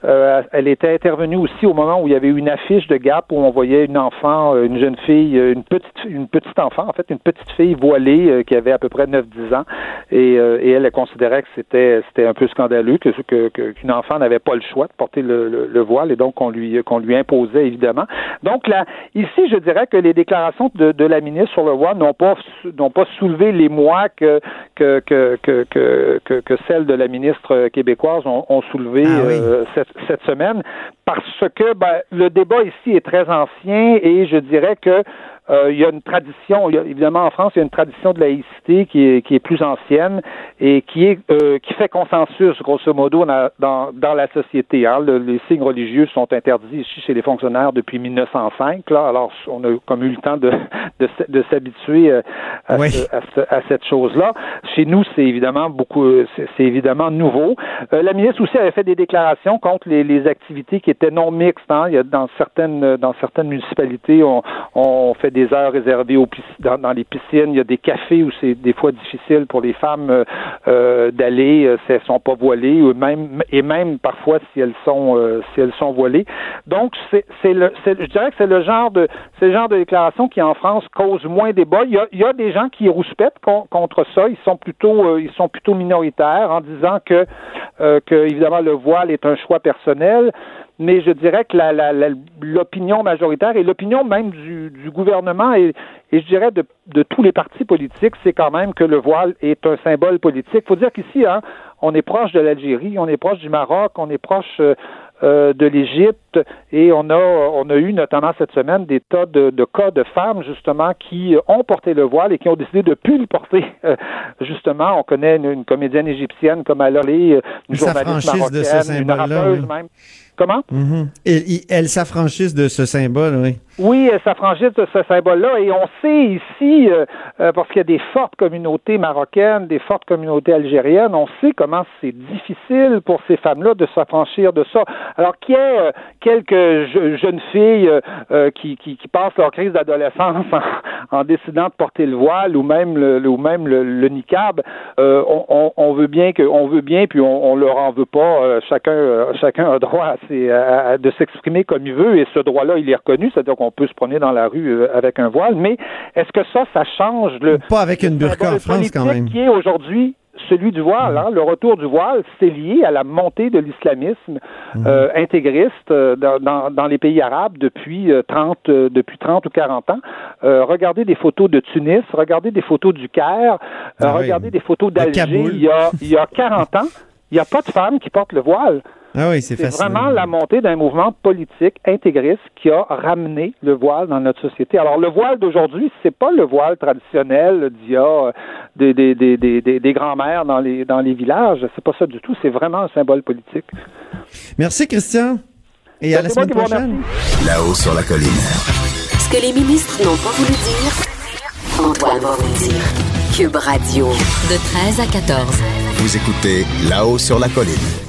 Elle était intervenue aussi au moment où il y avait eu une affiche de Gap où on voyait une enfant, une jeune fille, une petite, enfant, en fait, une petite fille voilée qui avait à peu près 9-10 ans. Et, elle, considérait que c'était, un peu scandaleux, que, qu'une enfant n'avait pas le choix de porter le, le- le voile et donc qu'on lui, qu'on lui imposait évidemment. Donc là, ici, je dirais que les déclarations de, de la ministre sur le voile n'ont pas, n'ont pas soulevé l'émoi que, que, que, que, que, que, que celles de la ministre québécoise ont, ont soulevé Ah oui. euh, cette, cette semaine parce que ben, le débat ici est très ancien et je dirais que euh, il y a une tradition, il y a, évidemment en France, il y a une tradition de laïcité qui est, qui est plus ancienne et qui est euh, qui fait consensus grosso modo dans, dans, dans la société. Hein. Le- les signes religieux sont interdits ici chez les fonctionnaires depuis 1905. Là, alors on a comme eu le temps de de, s'habituer euh, à, Oui. ce- à, ce- à cette chose-là. Chez nous, c'est évidemment beaucoup, euh, c'est c'est évidemment nouveau. Euh, la ministre aussi avait fait des déclarations contre les, les activités qui étaient non mixtes. Hein. Il y a dans certaines dans certaines municipalités, on, on fait des heures réservées dans, dans les piscines. Il y a des cafés où c'est des fois difficile pour les femmes euh, euh, d'aller euh, si elles sont pas voilées, ou même et même parfois si elles sont euh, si elles sont voilées. Donc c'est le je dirais que c'est le genre de c'est genre de déclaration qui en France cause moins débat. Il y a, il y a des gens qui rouspètent con- contre ça. Ils sont plutôt euh, ils sont plutôt minoritaires en disant que euh, que évidemment le voile est un choix personnel mais je dirais que la- la- la- l'opinion majoritaire et l'opinion même du, du gouvernement et, et je dirais de, de tous les partis politiques, c'est quand même que le voile est un symbole politique. Il faut dire qu'ici, hein, on est proche de l'Algérie, on est proche du Maroc, on est proche euh, euh, de l'Égypte et on a on a eu notamment cette semaine des tas de, de cas de femmes justement qui ont porté le voile et qui ont décidé de plus le porter. Euh, justement, on connaît une, une comédienne égyptienne comme Aloré, une Ils journaliste s'affranchissent de ce marocaine, une rappeuse oui. même. Comment? Mhm. Et, et elles s'affranchissent de ce symbole, oui. Oui, euh, ça franchit ce symbole-là et on sait ici, euh, euh, parce qu'il y a des fortes communautés marocaines, des fortes communautés algériennes, on sait comment c'est difficile pour ces femmes-là de s'affranchir de ça. Alors qu'il y ait euh, quelques je- jeunes filles euh, euh, qui, qui, qui passent leur crise d'adolescence en, en décidant de porter le voile ou même le, ou même le, le niqab, on, on, on veut bien que on veut bien puis on, on leur en veut pas. chacun chacun a droit à ses- à- à- de s'exprimer comme il veut et ce droit-là il est reconnu, c'est-à-dire peut se promener dans la rue euh, avec un voile. Mais est-ce que ça, ça change le Pas avec une burqa en France, quand même. qui est aujourd'hui celui du voile, hein, le retour du voile, c'est lié à la montée de l'islamisme euh, intégriste euh, dans, dans, dans les pays arabes depuis euh, 30 depuis 30 ou 40 ans. Regardez des photos de Tunis, regardez des photos du Caire, Ah oui. regardez des photos d'Alger il y a il y a 40 ans, il n'y a pas de femmes qui portent le voile. Ah oui, c'est vraiment la montée d'un mouvement politique intégriste qui a ramené le voile dans notre société. Alors le voile d'aujourd'hui, c'est pas le voile traditionnel d'il y a euh, des, des, des, des, des, grands-mères dans les dans les villages. C'est pas ça du tout. C'est vraiment un symbole politique. Merci, Christian. Et à Ben, la semaine prochaine. Là-haut sur la colline. Ce que les ministres n'ont pas voulu dire, Antoine va vous dire. Cube Radio. De 13 à 14. Vous écoutez Là-haut sur la colline.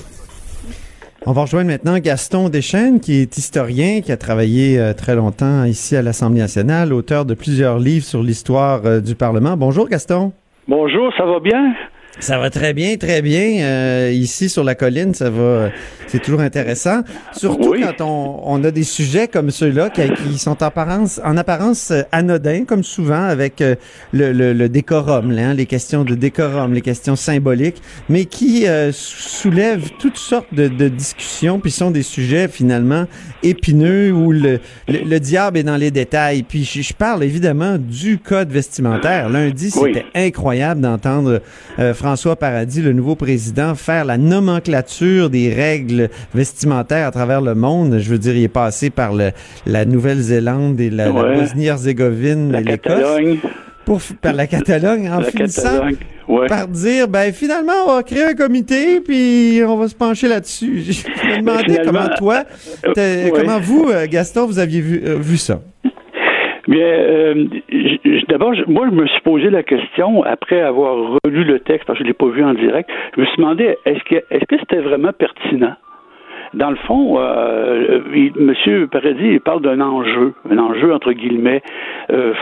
On va rejoindre maintenant Gaston Deschênes, qui est historien, qui a travaillé euh, très longtemps ici à l'Assemblée nationale, auteur de plusieurs livres sur l'histoire euh, du Parlement. Bonjour, Gaston. Bonjour, ça va bien? Ça va très bien, très bien. Euh, ici sur la colline, ça va. C'est toujours intéressant. Surtout Oui. quand on, on a des sujets comme ceux-là qui, qui sont en apparence, en apparence euh, anodins, comme souvent avec euh, le, le, le décorum, là, hein, les questions de décorum, les questions symboliques, mais qui euh, sou- soulèvent toutes sortes de, de discussions, puis sont des sujets finalement épineux où le, le, le diable est dans les détails. Puis je, je parle évidemment du code vestimentaire. Lundi, Oui. c'était incroyable d'entendre euh, François Paradis, le nouveau président, faire la nomenclature des règles vestimentaires à travers le monde. Je veux dire, il est passé par le, la Nouvelle-Zélande et la. Bosnie-Herzégovine et l'Écosse. Pour, par la Catalogne, en La finissant Catalogne. Ouais. par dire, ben finalement, on va créer un comité, puis on va se pencher là-dessus. Je me demandais Finalement, comment toi, euh, ouais. comment vous, euh, Gaston, vous aviez vu, euh, vu ça. Bien, euh, d'abord, moi, je me suis posé la question après avoir relu le texte, parce que je l'ai pas vu en direct. Je me suis demandé est-ce que est-ce que c'était vraiment pertinent? Dans le fond, euh, Monsieur Paradis il parle d'un enjeu, un enjeu entre guillemets. Euh,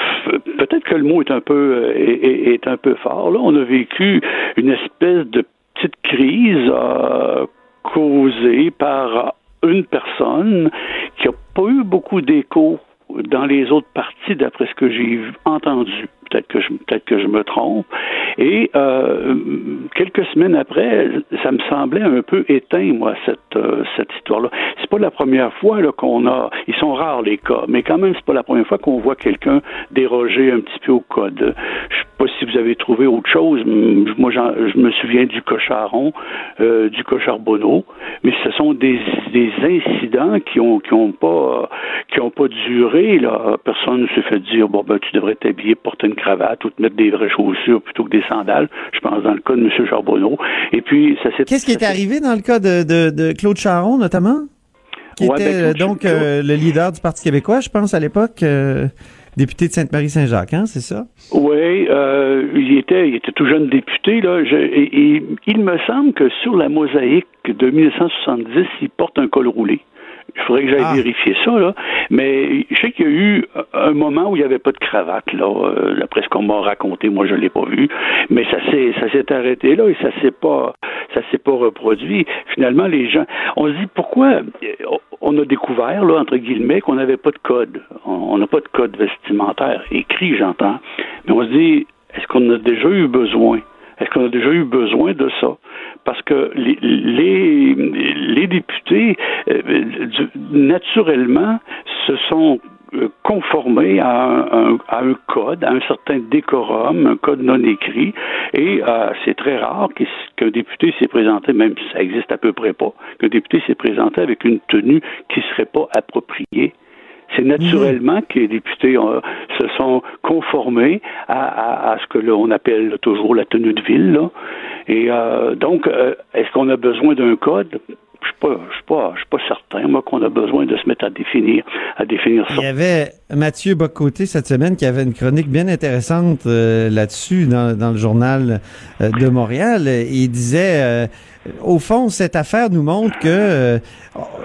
Peut-être que le mot est un peu euh, est, est- un peu fort. Là, on a vécu une espèce de petite crise euh, causée par une personne qui a pas eu beaucoup d'écho dans les autres parties, d'après ce que j'ai entendu. Peut-être que je me trompe. Et euh, quelques semaines après, ça me semblait un peu éteint, moi, cette euh, histoire-là. C'est pas la première fois qu'on a. Ils sont rares les cas, mais quand même, c'est pas la première fois qu'on voit quelqu'un déroger un petit peu au code. Je pas si vous avez trouvé autre chose. Moi, je me souviens du cocharon, euh, du cocharbonneau, mais ce sont des, des incidents qui ont qui ont pas qui ont pas duré. Là, personne ne s'est fait dire bon ben tu devrais t'habiller, porter une cravate ou te mettre des vraies chaussures plutôt que des sandales. Je pense dans le cas de M. Charbonneau. Et puis ça s'est Qu'est-ce qui est arrivé dans le cas de, de, de Claude Charon, notamment? Qui Ouais, était ben, euh, Claude- donc euh, le leader du Parti québécois, je pense, à l'époque, euh, député de Sainte-Marie-Saint-Jacques, hein, c'est ça? Oui, euh, il était, il était tout jeune député là. Il me semble que sur la mosaïque de 1970, il porte un col roulé. Il faudrait que j'aille Ah. vérifier ça là. Mais je sais qu'il y a eu un moment où il n'y avait pas de cravate là. Euh, D'après ce qu'on m'a raconté, moi je l'ai pas vu. Mais ça s'est, ça s'est arrêté là et ça s'est pas, ça s'est pas reproduit. Finalement, les gens, on se dit pourquoi euh, on a découvert là entre guillemets qu'on n'avait pas de code. On n'a pas de code vestimentaire écrit, j'entends. Mais on se dit, est-ce qu'on a déjà eu besoin? Est-ce qu'on a déjà eu besoin de ça? Parce que les, les, les députés, euh, naturellement, se sont euh, conformés à un, à un code, à un certain décorum, un code non écrit, et euh, c'est très rare qu'un député s'est présenté, même si ça existe à peu près pas, qu'un député s'est présenté avec une tenue qui serait pas appropriée. C'est naturellement que les députés euh, se sont conformés à, à- à ce que l'on appelle toujours la tenue de ville. Là. Et euh, donc, euh, est-ce qu'on a besoin d'un code? Je suis pas, suis pas, pas certain, moi, qu'on a besoin de se mettre à définir, à définir Il ça. y avait Mathieu Bocoté cette semaine qui avait une chronique bien intéressante euh, là-dessus dans, le journal euh, de Montréal. Il disait, euh, au fond, cette affaire nous montre que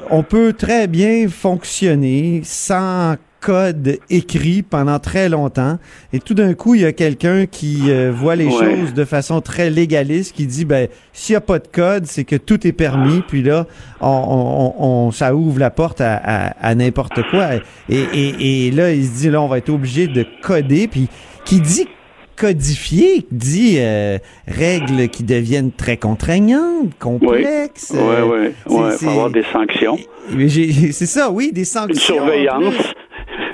on peut très bien fonctionner sans code écrit pendant très longtemps et tout d'un coup il y a quelqu'un qui euh, voit les Ouais. choses de façon très légaliste qui dit ben s'il y a pas de code c'est que tout est permis puis là on, on, on- ça ouvre la porte à, à, à n'importe quoi et, et, et là il se dit là on va être obligé de coder puis qui dit codifier dit euh, règles qui deviennent très contraignantes complexes Oui, oui. Il c'est- faut avoir des sanctions. c'est ça, oui, des sanctions. Une surveillance.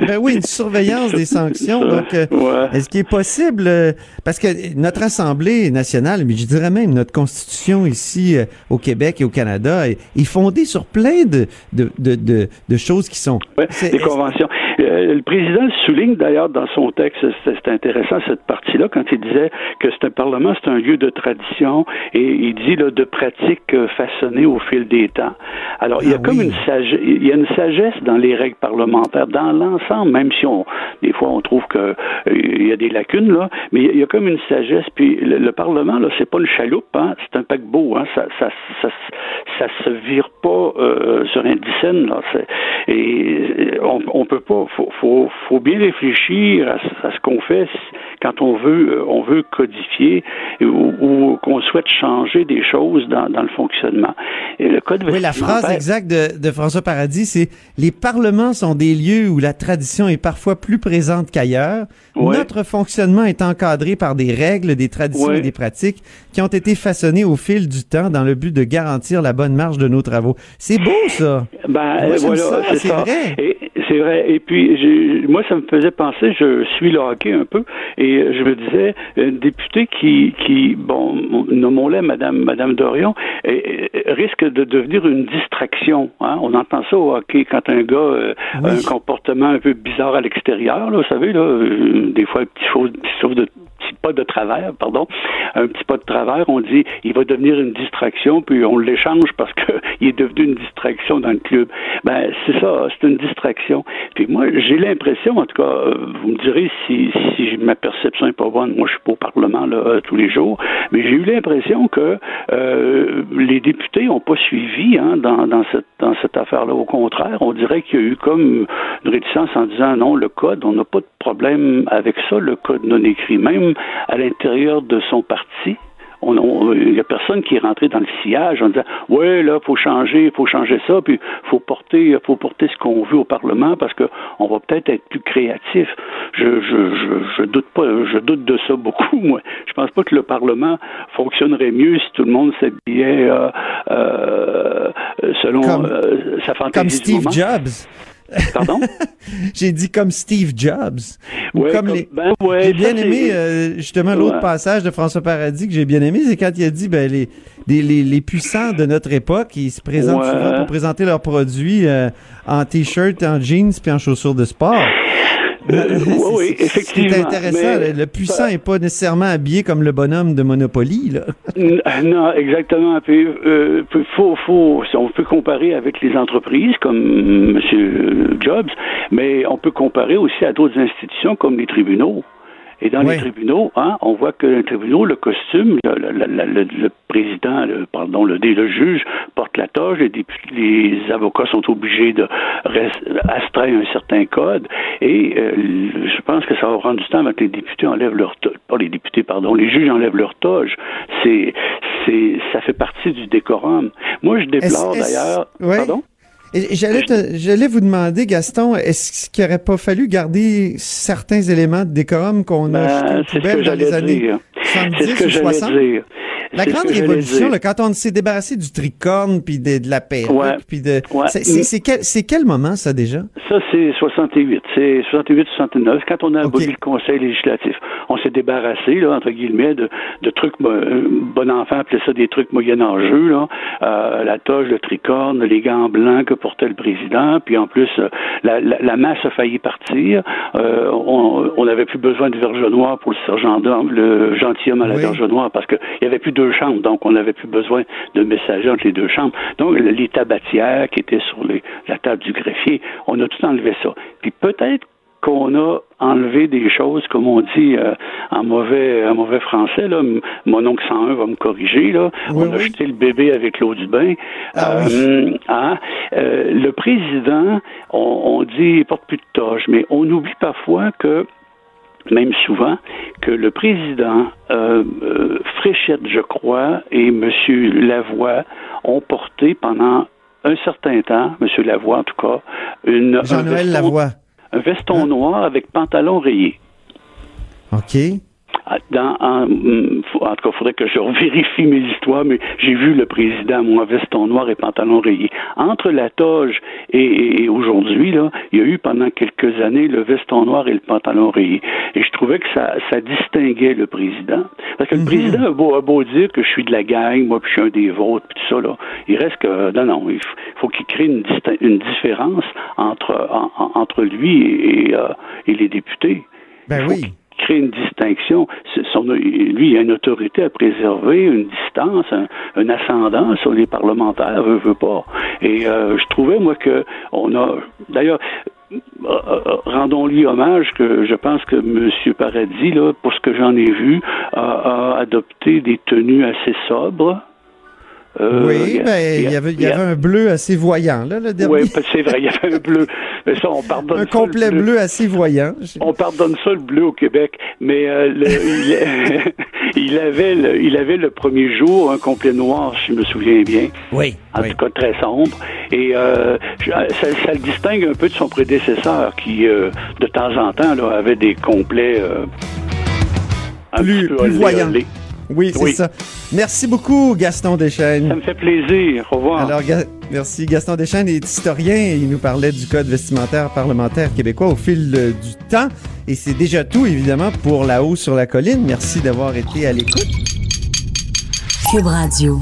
Ben oui, une surveillance des sanctions. Donc, euh, ouais. est-ce qu'il est possible, euh, parce que notre Assemblée nationale, mais je dirais même notre Constitution ici euh, au Québec et au Canada, est, est fondée sur plein de, de, de, de, de choses qui sont... Ouais, des conventions. Euh, le président souligne d'ailleurs dans son texte, c'est intéressant cette partie-là, quand il disait que c'est un Parlement, c'est un lieu de tradition, et il dit là, de pratiques euh, façonnées au fil des temps. Alors, il y a Ah comme une sagesse, il y a une sagesse dans les règles parlementaires, dans l'ensemble, même si on, des fois, on trouve que euh, y a des lacunes là, mais il y a- comme une sagesse. Puis le, le Parlement là, c'est pas une chaloupe, hein, c'est un paquebot, hein, ça, ça, ça, ça se vire pas euh, sur un dixaine là. Et on, on peut pas, faut, faut, faut bien réfléchir à, ce- à ce qu'on fait quand on veut, euh, on veut codifier ou, ou qu'on souhaite changer des choses dans, dans le fonctionnement. Et le code Oui, la phrase exacte de, de François Paradis, c'est les parlements sont des lieux où la tradition est parfois plus présente qu'ailleurs. Ouais. Notre fonctionnement est encadré par des règles, des traditions Ouais. et des pratiques qui ont été façonnées au fil du temps dans le but de garantir la bonne marche de nos travaux. C'est beau ça. Ben Moi, voilà, c'est ça. c'est vrai. Et puis j'ai- moi, ça me faisait penser. Je suis le hockey un peu, et je me disais, un député qui, qui bon, nommons-la Madame, Madame Dorion, risque de devenir une distraction. Hein? On entend ça au hockey quand un gars euh, a un comportement un peu bizarre à l'extérieur. Là, vous savez, là, euh, des fois, petit chose, petit chose de petit pas de travers, pardon, un petit pas de travers, on dit il va devenir une distraction, puis on l'échange parce que il est devenu une distraction dans le club. Ben c'est ça, c'est une distraction. Puis moi, j'ai l'impression, en tout cas, euh, vous me direz si, si ma perception est pas bonne, moi je suis pas au Parlement là euh, tous les jours, mais j'ai eu l'impression que euh, les députés n'ont pas suivi hein, dans, dans cette dans cette affaire-là. Au contraire, on dirait qu'il y a eu comme une réticence en disant non, le code, on n'a pas de problème avec ça, le code non écrit, même à l'intérieur de son parti. Il n'y a personne qui est rentré dans le sillage en disant ouais là faut changer faut changer ça puis faut porter faut porter ce qu'on veut au Parlement parce que on va peut-être être plus créatif je, je, je, je doute pas je doute de ça beaucoup moi je pense pas que le Parlement fonctionnerait mieux si tout le monde s'habillait euh, euh, selon Comme- euh, sa fantaisie Comme Steve. Jobs. Pardon? J'ai dit comme Steve Jobs. Ou Ouais, comme comme- les... ben ouais, j'ai bien aimé euh, justement l'autre Ouais. passage de François Paradis que j'ai bien aimé, c'est quand il a dit ben les, les, les, les puissants de notre époque, ils se présentent souvent pour présenter leurs produits euh, en t-shirt, en jeans puis en chaussures de sport. Euh, oui, oui, effectivement. C'est intéressant. mais- le- puissant n'est pas nécessairement habillé comme le bonhomme de Monopoly. Là. N- Non, exactement. Puis, euh, faut, faut, on peut comparer avec les entreprises comme M. Jobs, mais on peut comparer aussi à d'autres institutions comme les tribunaux. Et dans Oui. les tribunaux, hein, on voit que dans les tribunaux, le costume, le, le- le- président, le, pardon, le, le juge porte la toge, les, députés- les avocats sont obligés de astreindre un certain code, et euh, je pense que ça va prendre du temps avant que les députés enlèvent leur toge, pas les députés, pardon, les juges enlèvent leur toge. C'est, c'est, ça fait partie du décorum. Moi, je déplore d'ailleurs. Pardon? Et J'allais, te- j'allais vous demander, Gaston, est-ce qu'il n'aurait pas fallu garder certains éléments de décorum qu'on a Ben, jetés aux c'est ce que poubelles dans les j'allais années dire. 70 C'est ce que ou j'allais 60? dire. La grande révolution, là, quand on s'est débarrassé du tricorne puis de, de la perruque, Ouais. puis de, Ouais. c'est, quel, quel moment ça déjà? Ça, c'est 68. C'est 68-69. Quand on a aboli le Conseil législatif, on s'est débarrassé, là, entre guillemets, de, de trucs, euh, bon enfant appelait ça des trucs moyenâgeux, là. Euh, la toge, le tricorne, les gants blancs que portait le président, puis en plus, euh, la, la, la masse a failli partir. Euh, on on n'avait plus besoin de verge noir pour le sergent le gentilhomme à la Oui. verge noire, parce qu'il n'y avait plus deux chambres, donc on n'avait plus besoin de messager entre les deux chambres. Donc, les tabatières qui étaient sur les, la table du greffier, on a tout enlevé ça. Puis peut-être qu'on a enlevé des choses, comme on dit euh, en mauvais en mauvais français, là, mon oncle 101 va me corriger, là. on a jeté le bébé avec l'eau du bain. Euh, hein, euh, le président, on, on dit il porte plus de toge, mais on oublie parfois que même souvent, que le président euh, euh, Fréchette, je crois, et M. Lavoie ont porté pendant un certain temps, M. Lavoie en tout cas, une, un veston- Lavoie. un veston noir avec pantalon rayé. OK. Dans, en, tout cas, il faudrait que je vérifie mes histoires, mais j'ai vu le président, moi, veston noir et pantalon rayé. Entre la toge et, et- et aujourd'hui, là, il y a eu pendant quelques années le veston noir et le pantalon rayé. Et je trouvais que ça, ça distinguait le président. Parce que le président a beau, a beau dire que je suis de la gang, moi, puis je suis un des vôtres, puis tout ça, là. Il reste que, non, non, il faut qu'il crée une, différence entre, en- en- entre lui et, et, euh, et les députés Ben oui. Crée une distinction. Lui, il a une autorité à préserver, une distance, un, ascendant sur les parlementaires, veut, veut pas. Et euh, je trouvais, moi, que on a... D'ailleurs, euh, euh, rendons-lui hommage que je pense que M. Paradis, là, pour ce que j'en ai vu, a adopté des tenues assez sobres. Euh, oui, ben, il y avait, il y a- avait un bleu assez voyant, là, le dernier. Oui, c'est vrai, il y avait un bleu. Mais ça, on pardonne un complet bleu assez voyant. on pardonne ça le bleu au Québec, mais euh, le- il, il avait le, il avait le premier jour un complet noir, si je me souviens bien. Oui. En tout cas très sombre. Et euh, ça, ça le distingue un peu de son prédécesseur qui, euh, de temps en temps, là, avait des complets euh, un Plus, petit peu plus olé, voyant. olé. Oui, c'est Oui. ça. Merci beaucoup, Gaston Deschênes. Ça me fait plaisir. Au revoir. Alors, Ga- merci. Gaston Deschênes est historien et il nous parlait du code vestimentaire parlementaire québécois au fil euh, du temps. Et c'est déjà tout, évidemment, pour La Haut sur la colline. Merci d'avoir été à l'écoute. Cube Radio.